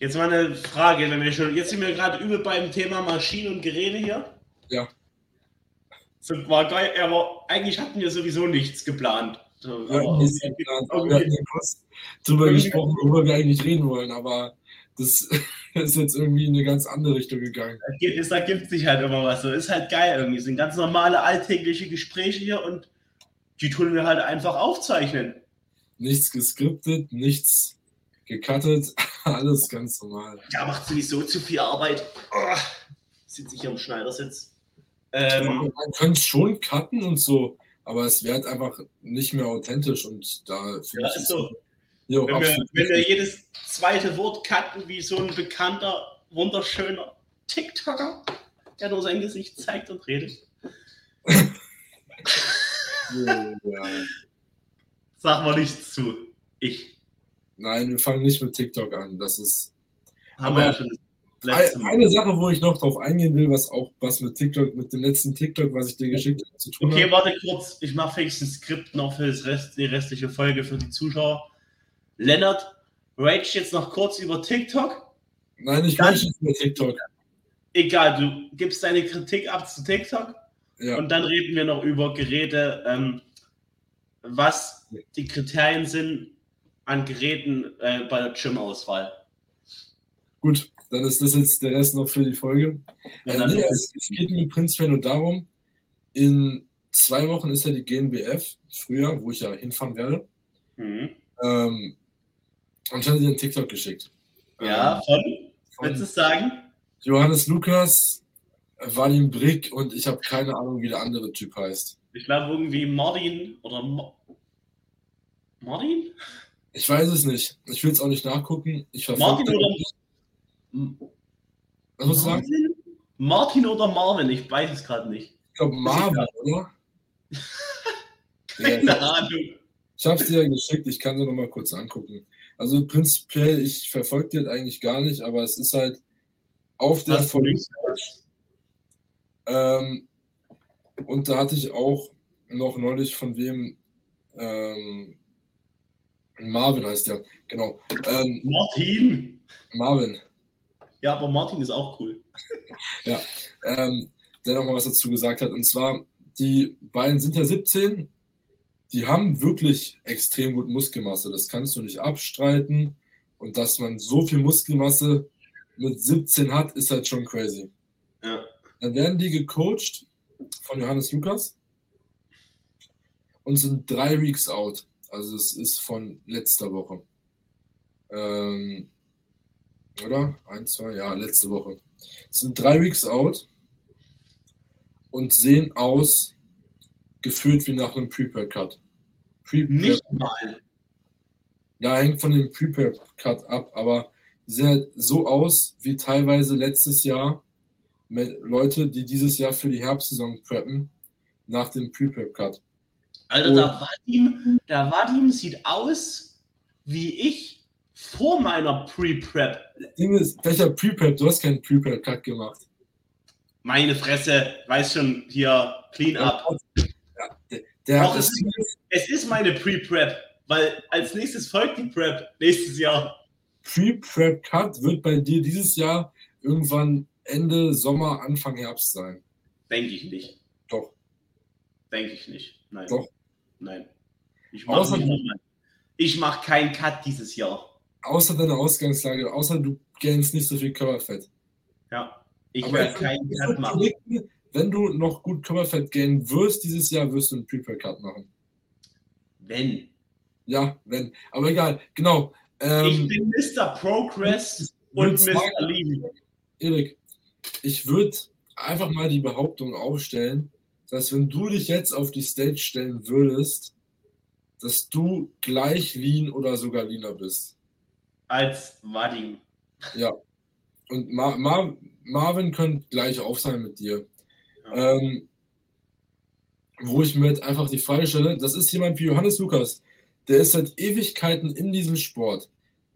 Jetzt mal eine Frage, wenn wir schon, jetzt sind wir gerade übel beim Thema Maschinen und Geräte hier. Ja. So, war geil, aber eigentlich hatten wir sowieso nichts geplant. So, Ja, klar. irgendwie- wir hatten ja kurz drüber gesprochen, worüber wir eigentlich reden wollen, aber das [laughs] ist jetzt irgendwie in eine ganz andere Richtung gegangen. Da gibt- es ergibt sich halt immer was. So ist halt geil irgendwie. Es sind ganz normale alltägliche Gespräche hier und die tun wir halt einfach aufzeichnen. Nichts geskriptet, nichts gecuttet, [laughs] alles ganz normal. Ja, macht sowieso zu viel Arbeit. Oh, sitze ich hier im Schneidersitz. Ähm, Man könnte es schon cutten und so, aber es wäre halt einfach nicht mehr authentisch und da Ja, ist so. Jo, wenn, wir, wenn wir jedes zweite Wort cutten wie so ein bekannter, wunderschöner TikToker, der nur sein Gesicht zeigt und redet. Ja. Sag mal nichts zu. Ich. Nein, wir fangen nicht mit TikTok an. Das ist Haben Aber wir ja schon eine Sache, wo ich noch drauf eingehen will, was auch was mit TikTok, mit dem letzten TikTok, was ich dir geschickt habe, zu tun Okay, hat. warte kurz. Ich mache fix ein Skript noch für das Rest, die restliche Folge für die Zuschauer. Lennart, rage jetzt noch kurz über TikTok. Nein, ich möchte nicht über TikTok. Egal, du gibst deine Kritik ab zu TikTok Ja, und dann reden wir noch über Geräte, ähm, was die Kriterien sind an Geräten äh, bei der Gym-Auswahl. gut, dann ist das jetzt der Rest noch für die Folge. Ja, Äh, nee, es, es geht mir prinzipiell nur darum, in zwei Wochen ist ja die GNBF, früher, wo ich ja hinfahren werde. Mhm. Ähm, hatte dir einen TikTok geschickt. Ja, von, Ähm, willst du von es sagen? Johannes Lukas, Vadim Brick und ich habe keine Ahnung, wie der andere Typ heißt. Ich glaube irgendwie Martin oder Ma Martin? Ich weiß es nicht. Ich will es auch nicht nachgucken. Ich Martin oder-. Was musst du sagen? Martin? Oder Marvin? Ich weiß es gerade nicht. Ich glaube Marvin, oder? ja, [laughs] Keine Ahnung. Ich habe es dir ja geschickt. Ich kann sie noch mal kurz angucken. Also prinzipiell, ich verfolge die halt eigentlich gar nicht, aber es ist halt auf der nichts? Ähm, und da hatte ich auch noch neulich von wem ähm, Marvin heißt der, genau. Ähm, Martin. Marvin. Ja, aber Martin ist auch cool. ähm, der nochmal was dazu gesagt hat. Und zwar, die beiden sind ja 17, die haben wirklich extrem gut Muskelmasse. Das kannst du nicht abstreiten. Und dass man so viel Muskelmasse mit 17 hat, ist halt schon crazy. Ja. Dann werden die gecoacht von Johannes Lukas und sind drei Weeks out. Also es ist von letzter Woche. Ähm, oder? Ein, zwei, ja, letzte Woche. Es sind drei Weeks out und sehen aus, gefühlt wie nach einem Prepare-Cut. Prepare Nicht mal. ja, hängt von dem Prepare-Cut ab, aber sehen halt so aus wie teilweise letztes Jahr mit Leute, die dieses Jahr für die Herbstsaison preppen, nach dem Prepare-Cut. Alter, der Vadim, der Vadim sieht aus wie ich vor meiner Pre-Prep. Ding ist, welcher Prepare? Du hast keinen Prepare-Cut gemacht. Meine Fresse, weiß schon, hier, clean up. Der, Doch, es, ist, es ist meine Pre-Prep, weil als nächstes folgt die Prep nächstes Jahr. Pre-Prep-Cut wird bei dir dieses Jahr irgendwann Ende Sommer, Anfang Herbst sein. Denke ich nicht. Doch. Denke ich nicht. Nein. Doch. Nein. Ich mache mach keinen Cut dieses Jahr. Außer deiner Ausgangslage, außer du gainst nicht so viel Körperfett. Ja. Ich werde keinen Cut machen. Wenn du noch gut Körperfett gainen wirst dieses Jahr, wirst du einen Prepare-Cut machen. Wenn. Ja, wenn. Aber egal, genau. Ich Ähm, bin Mr. Progress und Mr. Lieben. Erik, ich würde einfach mal die Behauptung aufstellen, dass wenn du dich jetzt auf die Stage stellen würdest, dass du gleich lean oder sogar leaner bist. Als Vadim. Ja. Und Mar Mar Marvin könnte gleich auf sein mit dir. Ähm, wo ich mir jetzt einfach die Frage stelle, das ist jemand wie Johannes Lukas, der ist seit Ewigkeiten in diesem Sport.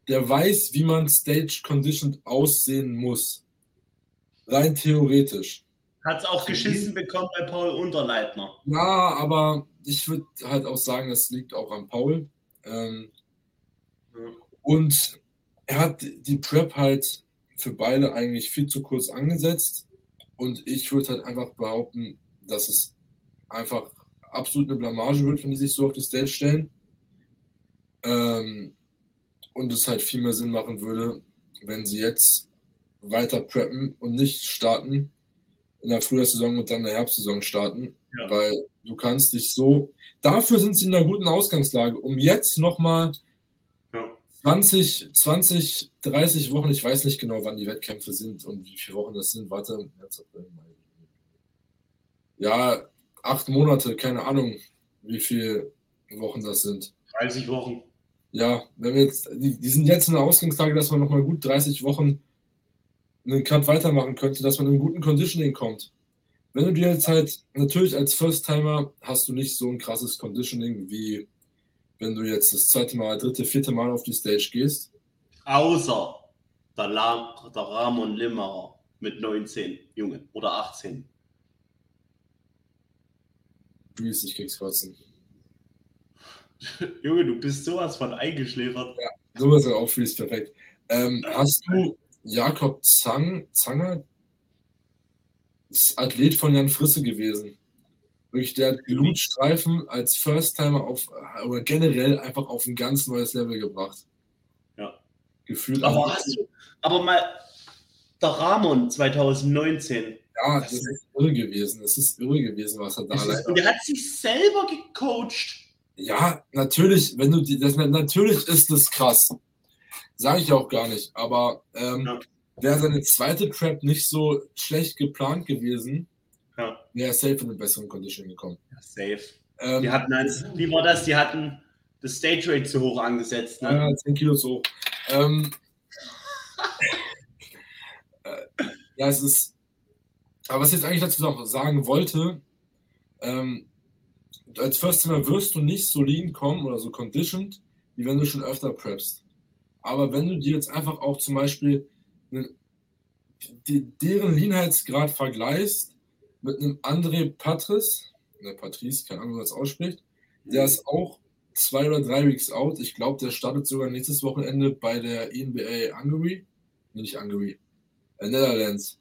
Der weiß, wie man stage conditioned aussehen muss. Rein theoretisch. Hat es auch geschissen bekommen bei Paul Unterleitner. Ja, aber ich würde halt auch sagen, das liegt auch an Paul. Ähm, ja. Und er hat die Prep halt für beide eigentlich viel zu kurz angesetzt. Und ich würde halt einfach behaupten, dass es einfach absolut eine Blamage wird, wenn die sich so auf die Stage stellen. Ähm, und es halt viel mehr Sinn machen würde, wenn sie jetzt weiter preppen und nicht starten in der Frühjahrssaison und dann in der Herbstsaison starten. Ja. Weil du kannst dich so. Dafür sind sie in einer guten Ausgangslage, um jetzt nochmal. 20, 20, 30 Wochen, ich weiß nicht genau, wann die Wettkämpfe sind und wie viele Wochen das sind. Warte, ja, acht Monate, keine Ahnung, wie viele Wochen das sind. 30 Wochen. Ja, wenn wir jetzt, die, die sind jetzt in der Ausgangslage, dass man nochmal gut 30 Wochen einen Cut weitermachen könnte, dass man in guten Conditioning kommt. Wenn du dir jetzt halt, natürlich als First-Timer hast du nicht so ein krasses Conditioning, wie wenn du jetzt das zweite Mal, dritte, vierte Mal auf die Stage gehst. Außer der, La der Ramon Limmerer mit 19, Junge, oder 18. Grüß, ich krieg's kotzen. Junge, du bist sowas von eingeschläfert. Ja, sowas auch fließt perfekt. Ähm, hast du Jakob Zang, Zanger, ist Athlet von Jan Frisse gewesen. Wirklich, der hat Blutstreifen als First-Timer auf, oder generell einfach auf ein ganz neues Level gebracht. Ja. Gefühlt. Aber, hast du, aber mal, der Ramon 2019. Ja, das, das ist irre gewesen. Das ist irre gewesen, was er da ist, Und der hat sich selber gecoacht. Ja, natürlich, wenn du die, das, natürlich ist das krass. Sage ich auch gar nicht. Aber ähm, ja. wäre seine zweite Trap nicht so schlecht geplant gewesen, ja. safe in eine bessere Condition gekommen. Ja, safe. Ähm, die hatten eins, wie war das? Die hatten das Stage Rate zu hoch angesetzt. Ne? Ja, 10 Kilo zu hoch. Ähm, [laughs] äh, ja, es ist. Aber was ich jetzt eigentlich dazu noch sagen wollte, ähm, als First Timer wirst du nicht so lean kommen oder so conditioned, wie wenn du schon öfter preppst. Aber wenn du dir jetzt einfach auch zum Beispiel die, deren Leanheitsgrad vergleichst mit einem André Patrice, der Patrice, keine Ahnung, wie man das ausspricht, der ist auch zwei oder drei Weeks out. Ich glaube, der startet sogar nächstes Wochenende bei der ENBA Hungary. Nee, nicht Hungary, äh, Netherlands.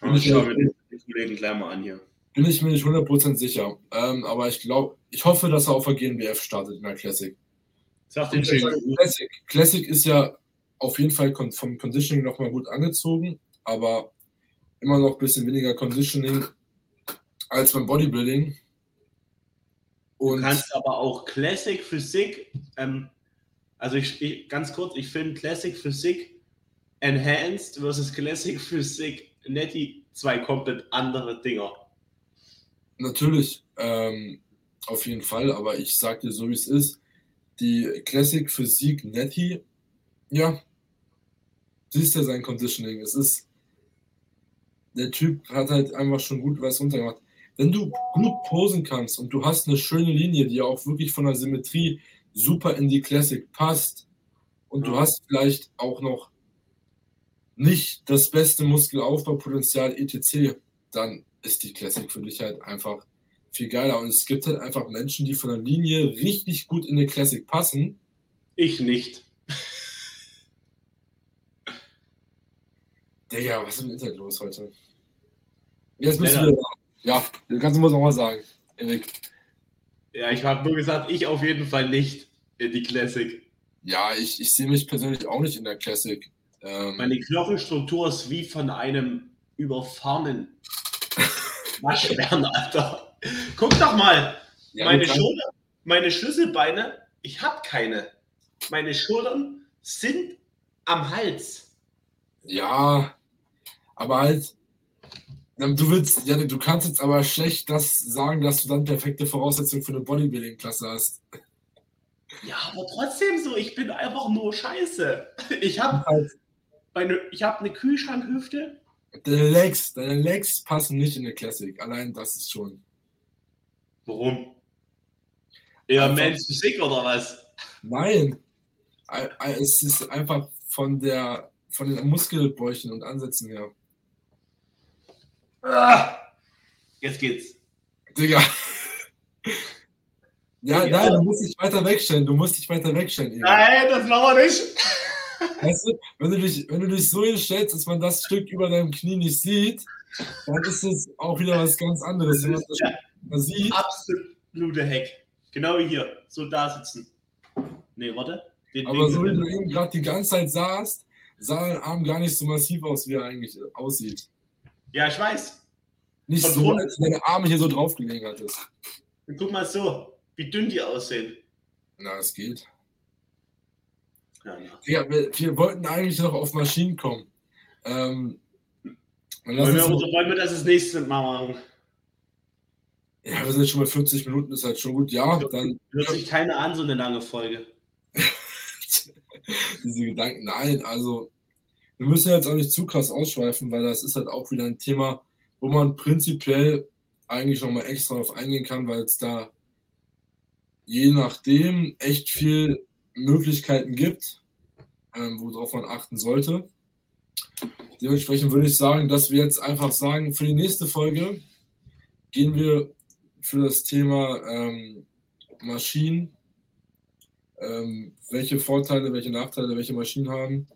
Bin ich, mir, an hier. bin ich mir nicht 100% sicher. Ähm, aber ich glaube, ich hoffe, dass er auf der GNBF startet in der Classic. Sag den. Classic. Classic ist ja auf jeden Fall vom Conditioning nochmal gut angezogen, aber immer noch ein bisschen weniger Conditioning als beim Bodybuilding. Und du kannst aber auch Classic Physik, ähm, also ich, ich, ganz kurz, ich finde Classic Physik Enhanced versus Classic [laughs] Physik Netty zwei komplett andere Dinger. Natürlich, ähm, auf jeden Fall, aber ich sag dir so, wie es ist die Classic Physik Netty, ja, siehst ja sein Conditioning. Es ist, der Typ hat halt einfach schon gut was runtergemacht. Wenn du gut posen kannst und du hast eine schöne Linie, die auch wirklich von der Symmetrie super in die Classic passt und du hast vielleicht auch noch nicht das beste Muskelaufbaupotenzial etc., dann ist die Classic für dich halt einfach viel geiler. Und es gibt halt einfach Menschen, die von der Linie richtig gut in eine Classic passen. Ich nicht. Digga, was ist im Internet los heute? Jetzt bist ja, du wieder da. Ja, du kannst du mal mal sagen, Erik. Ja, ich habe nur gesagt, ich auf jeden Fall nicht in die Classic. Ja, ich, ich sehe mich persönlich auch nicht in der Classic. Ähm, Meine Knochenstruktur ist wie von einem überfahrenen [laughs] Waschbären, Alter. Guck doch mal. Ja, meine, Schulter, meine Schlüsselbeine, ich habe keine. Meine Schultern sind am Hals. Ja, aber halt, Du willst, ja, du kannst jetzt aber schlecht das sagen, dass du dann perfekte Voraussetzungen für eine Bodybuilding-Klasse hast. Ja, aber trotzdem so, ich bin einfach nur scheiße. [laughs] Ich habe meine, ich habe eine Kühlschrankhüfte. Deine Legs, deine Legs passen nicht in der Classic. Allein das ist schon. Warum? Eher Men's Physik oder was? Nein. Es ist einfach von der von den Muskelbräuchen und Ansätzen her. Ah, jetzt geht's. Digga. Ja, ja, nein, du musst dich weiter wegstellen. Du musst dich weiter wegstellen. Digga. Nein, das machen wir nicht. Weißt du, wenn du, dich, wenn du dich so hinstellst, dass man das Stück über deinem Knie nicht sieht, dann ist es auch wieder was ganz anderes. Wenn man das ja, sieht. Absolute Heck. Genau wie hier. So da sitzen. Nee, warte. Den Aber so wie du eben gerade die ganze Zeit saßt, sah dein Arm gar nicht so massiv aus, wie er eigentlich aussieht. Ja, ich weiß. Nicht Von so, als deine Arme hier so draufgelegen hattest. Guck mal so, wie dünn die aussehen. Na, es geht. Ja, ja. wir, wir, wollten eigentlich noch auf Maschinen kommen. Ähm, wollen, wir, oder wollen wir das das nächste Mal machen? Ja, wir sind jetzt schon bei 40 Minuten, ist halt schon gut. Ja, dann. Hört sich keine an, so eine lange Folge. [laughs] Diese Gedanken, nein, also wir müssen jetzt auch nicht zu krass ausschweifen, weil das ist halt auch wieder ein Thema, wo man prinzipiell eigentlich nochmal extra drauf eingehen kann, weil es da je nachdem echt viel Möglichkeiten gibt, ähm, worauf man achten sollte. Dementsprechend würde ich sagen, dass wir jetzt einfach sagen, für die nächste Folge gehen wir für das Thema ähm, Maschinen, ähm, welche Vorteile, welche Nachteile, welche Maschinen haben,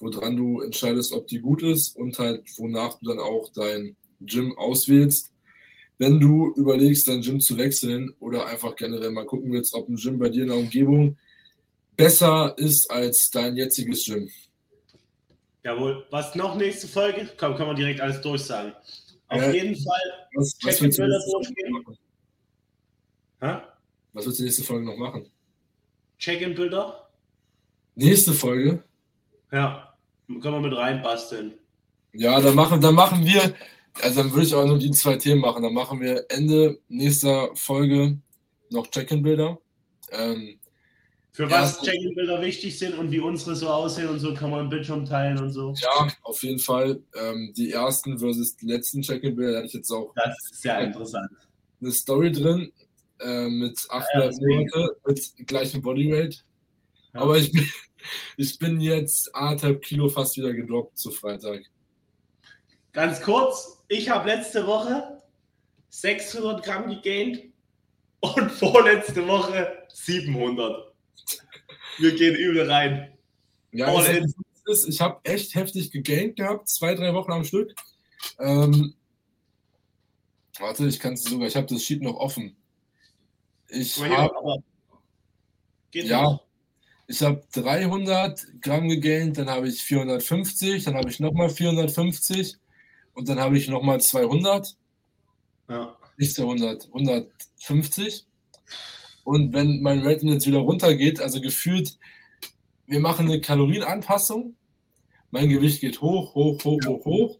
woran du entscheidest, ob die gut ist und halt wonach du dann auch dein Gym auswählst. Wenn du überlegst, dein Gym zu wechseln oder einfach generell mal gucken willst, ob ein Gym bei dir in der Umgebung besser ist als dein jetziges Gym. Jawohl. Was noch nächste Folge? Komm, kann man direkt alles durchsagen. Auf äh, jeden Fall. Was, was willst du Was willst du nächste Folge noch machen? Check-in-Bilder. Nächste Folge? Ja. Können wir mit reinbasteln. Ja, dann machen, dann machen wir, also dann würde ich auch nur die zwei Themen machen. Dann machen wir Ende nächster Folge noch Check-in-Bilder. Ähm, für was Check-in-Bilder wichtig sind und wie unsere so aussehen und so kann man Bildschirm teilen und so. Ja, auf jeden Fall. Ähm, die ersten versus die letzten Check-in-Bilder hatte ich jetzt auch. Das ist sehr interessant. Eine Story drin äh, mit 800 ja, Monate mit gleichem Bodyweight. Ja. Aber ich bin, ich bin jetzt anderthalb Kilo fast wieder gedroppt zu Freitag. Ganz kurz, ich habe letzte Woche 600 Gramm gegaint und [laughs] vorletzte Woche 700. Wir gehen übel rein. Ja, ist, ich habe echt heftig gegaint gehabt, zwei, drei Wochen am Stück. Ähm, warte, ich kann es sogar, ich habe das Sheet noch offen. Ich habe. Ja, ich habe 300 Gramm gegaint, dann habe ich 450, dann habe ich nochmal 450 und dann habe ich nochmal 200. Ja. Nicht 200, 150. Und wenn mein Rating jetzt wieder runtergeht, also gefühlt, wir machen eine Kalorienanpassung, mein Gewicht geht hoch, hoch, hoch, hoch, hoch.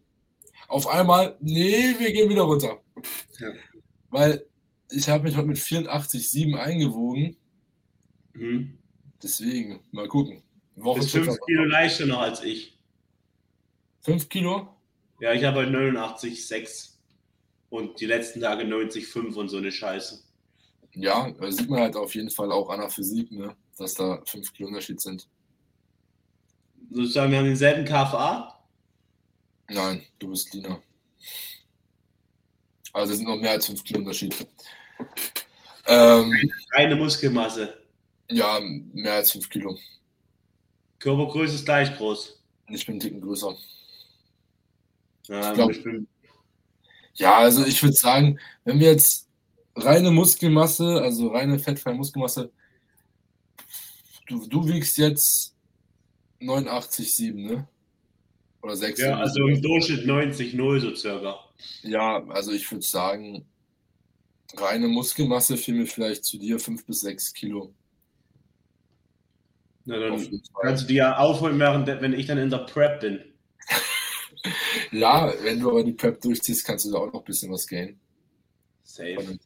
Auf einmal, nee, wir gehen wieder runter. Ja. Weil ich habe mich heute mit 84,7 eingewogen. Mhm. Deswegen, mal gucken. Woche Bist 5 Kilo leichter noch als ich. 5 Kilo? Ja, ich habe 89,6 und die letzten Tage 90,5 und so eine Scheiße. Ja, sieht man halt auf jeden Fall auch an der Physik, ne? dass da 5 Kilo Unterschied sind. Sozusagen, wir haben denselben KFA? Nein, du bist Lina. Also es sind noch mehr als 5 Kilo Unterschied. Ähm, Reine Muskelmasse. Ja, mehr als 5 Kilo. Körpergröße ist gleich groß. Ich bin einen Ticken größer. Ja, ich glaub, ich bin... ja also ich würde sagen, wenn wir jetzt reine Muskelmasse, also reine fettfreie Muskelmasse, du, du wiegst jetzt 89,7, ne? Oder 6. Ja, also im Durchschnitt 90,0 so circa. Ja, also ich würde sagen, reine Muskelmasse fiel mir vielleicht zu dir 5 bis 6 Kilo. Na, dann kannst du die ja aufholen, während, wenn ich dann in der Prep bin. [laughs] Ja, wenn du aber die Prep durchziehst, kannst du da auch noch ein bisschen was gehen. Safe.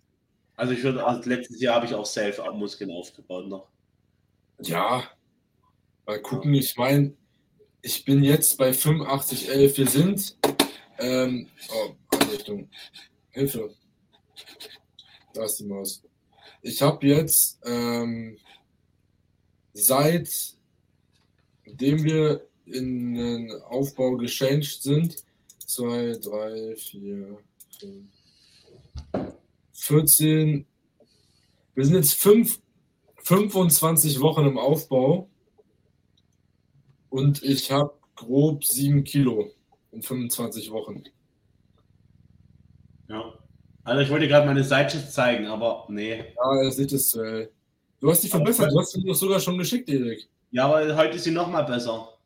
Also ich würde, also letztes Jahr habe ich auch Self-Muskeln aufgebaut noch. Ja, mal gucken, ich meine, ich bin jetzt bei 85,11. Wir sind, ähm, oh, Einrichtung, Hilfe. Da ist die Maus. Ich habe jetzt, ähm, seitdem wir in den Aufbau gechanged sind, 2, 3, 4, 5, 14, wir sind jetzt 5, 25 Wochen im Aufbau und ich habe grob 7 Kilo in 25 Wochen. Ja. Also ich wollte gerade meine Sidechest zeigen, aber nee. Ja, das sieht es zu hell. Du hast dich verbessert, du hast sie doch sogar schon geschickt, Erik. Ja, aber heute ist sie noch mal besser.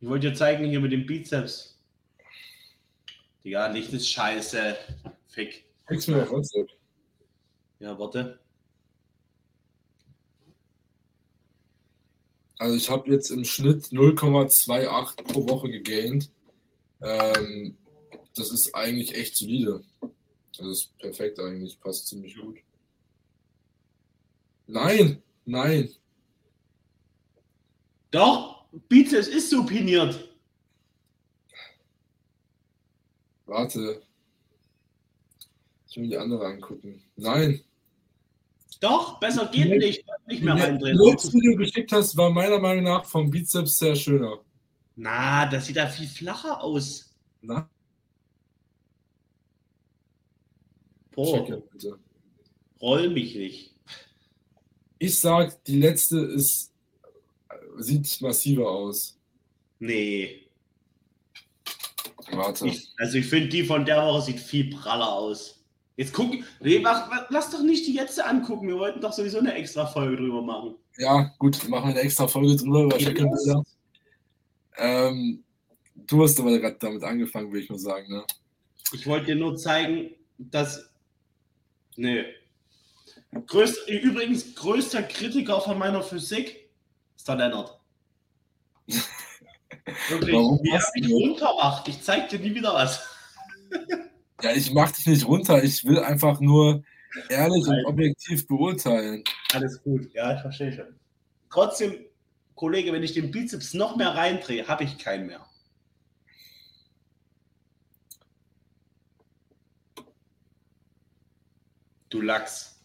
Ich wollte dir zeigen hier mit dem Bizeps. Digga, Licht ist scheiße. Fick. Fix mir auf WhatsApp. Ja, warte. Also ich habe jetzt im Schnitt 0,28 pro Woche gegaint. Ähm, das ist eigentlich echt solide. Das ist perfekt eigentlich, passt ziemlich gut. Nein, nein. Doch, Bizeps ist supiniert. Warte. Ich will mir die andere angucken. Nein. Doch, besser geht Nee. nicht. Nicht mehr Das reindrehen. letzte, die du geschickt hast, war meiner Meinung nach vom Bizeps sehr schöner. Na, das sieht da viel flacher aus. Na, Boah, roll mich nicht. Ich sag, die letzte ist, sieht massiver aus. Nee. Warte. Ich, also ich finde, die von der Woche sieht viel praller aus. Jetzt guck, nee, mach, lass doch nicht die jetzt angucken. Wir wollten doch sowieso eine extra Folge drüber machen. Ja, gut, machen wir eine extra Folge drüber über Check-in-Bilder. Ähm, du hast aber gerade damit angefangen, würde ich mal sagen. Ne? Ich wollte dir nur zeigen, dass. Nee. Größt, übrigens, größter Kritiker von meiner Physik ist der Lennart. [laughs] Wirklich, Warum wie er mich das? runtermacht. Ich zeig dir nie wieder was. [laughs] Ja, ich mach dich nicht runter. Ich will einfach nur ehrlich und Nein. objektiv beurteilen. Alles gut, ja, ich verstehe schon. Trotzdem, Kollege, wenn ich den Bizeps noch mehr reindrehe, habe ich keinen mehr. Du Lachs.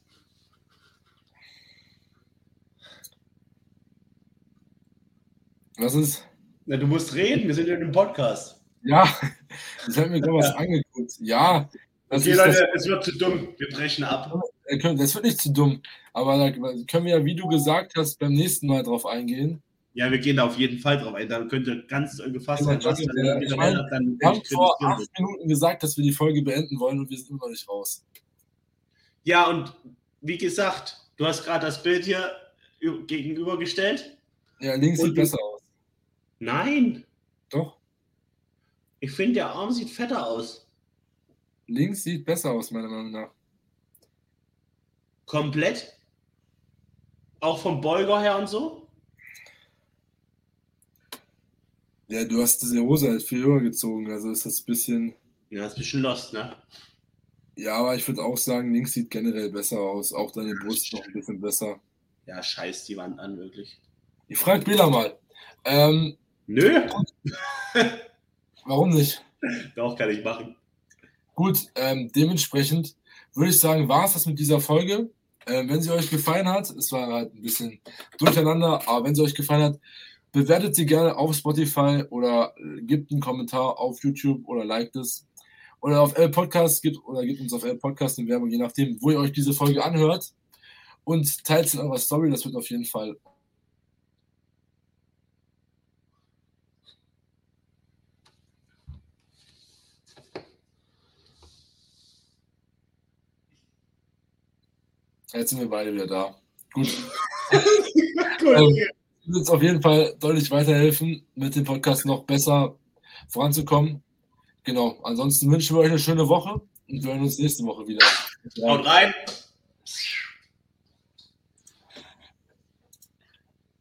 Was ist? Na, du musst reden, wir sind in einem Podcast. Ja, [laughs] ich habe mir gerade was angeguckt. Ja, das, Okay, Leute, es wird zu dumm. Wir brechen ab. das, äh, das wird nicht zu dumm. Aber da können wir ja, wie du gesagt hast, beim nächsten Mal drauf eingehen. Ja, wir gehen da auf jeden Fall drauf ein. Dann könnt ihr ganz gefasst sein, was Ja, dann ja, Wir haben vor acht. Minuten gesagt, dass wir die Folge beenden wollen und wir sind immer noch nicht raus. Ja, und wie gesagt, du hast gerade das Bild hier gegenübergestellt. Ja, links Und sieht besser aus. Nein, Doch, ich finde, der Arm sieht fetter aus. links sieht besser aus, meiner Meinung nach. Komplett. Auch vom Beuger her und so. Ja, du hast diese Hose halt viel höher gezogen, also ist das ein bisschen. Ja, ist ein bisschen lost, ne? Ja, aber ich würde auch sagen, links sieht generell besser aus. Auch deine Brust noch ein bisschen besser. Ja, scheiß die Wand an, wirklich. Ich frage Bela mal. Ähm, Nö, warum nicht? doch, kann ich machen. Gut, ähm, dementsprechend würde ich sagen, war es das mit dieser Folge. Ähm, wenn sie euch gefallen hat, es war halt ein bisschen durcheinander, aber wenn sie euch gefallen hat, bewertet sie gerne auf Spotify oder äh, gebt einen Kommentar auf YouTube oder liked es. Oder auf L Podcast gibt oder gebt uns auf L Podcast eine Werbung, je nachdem, wo ihr euch diese Folge anhört. Und teilt es in eurer Story, das wird auf jeden Fall. Jetzt sind wir beide wieder da. Gut. [laughs] Cool. Ähm, wird uns auf jeden Fall deutlich weiterhelfen, mit dem Podcast noch besser voranzukommen. Genau. Ansonsten wünschen wir euch eine schöne Woche und wir hören uns nächste Woche wieder. Haut rein.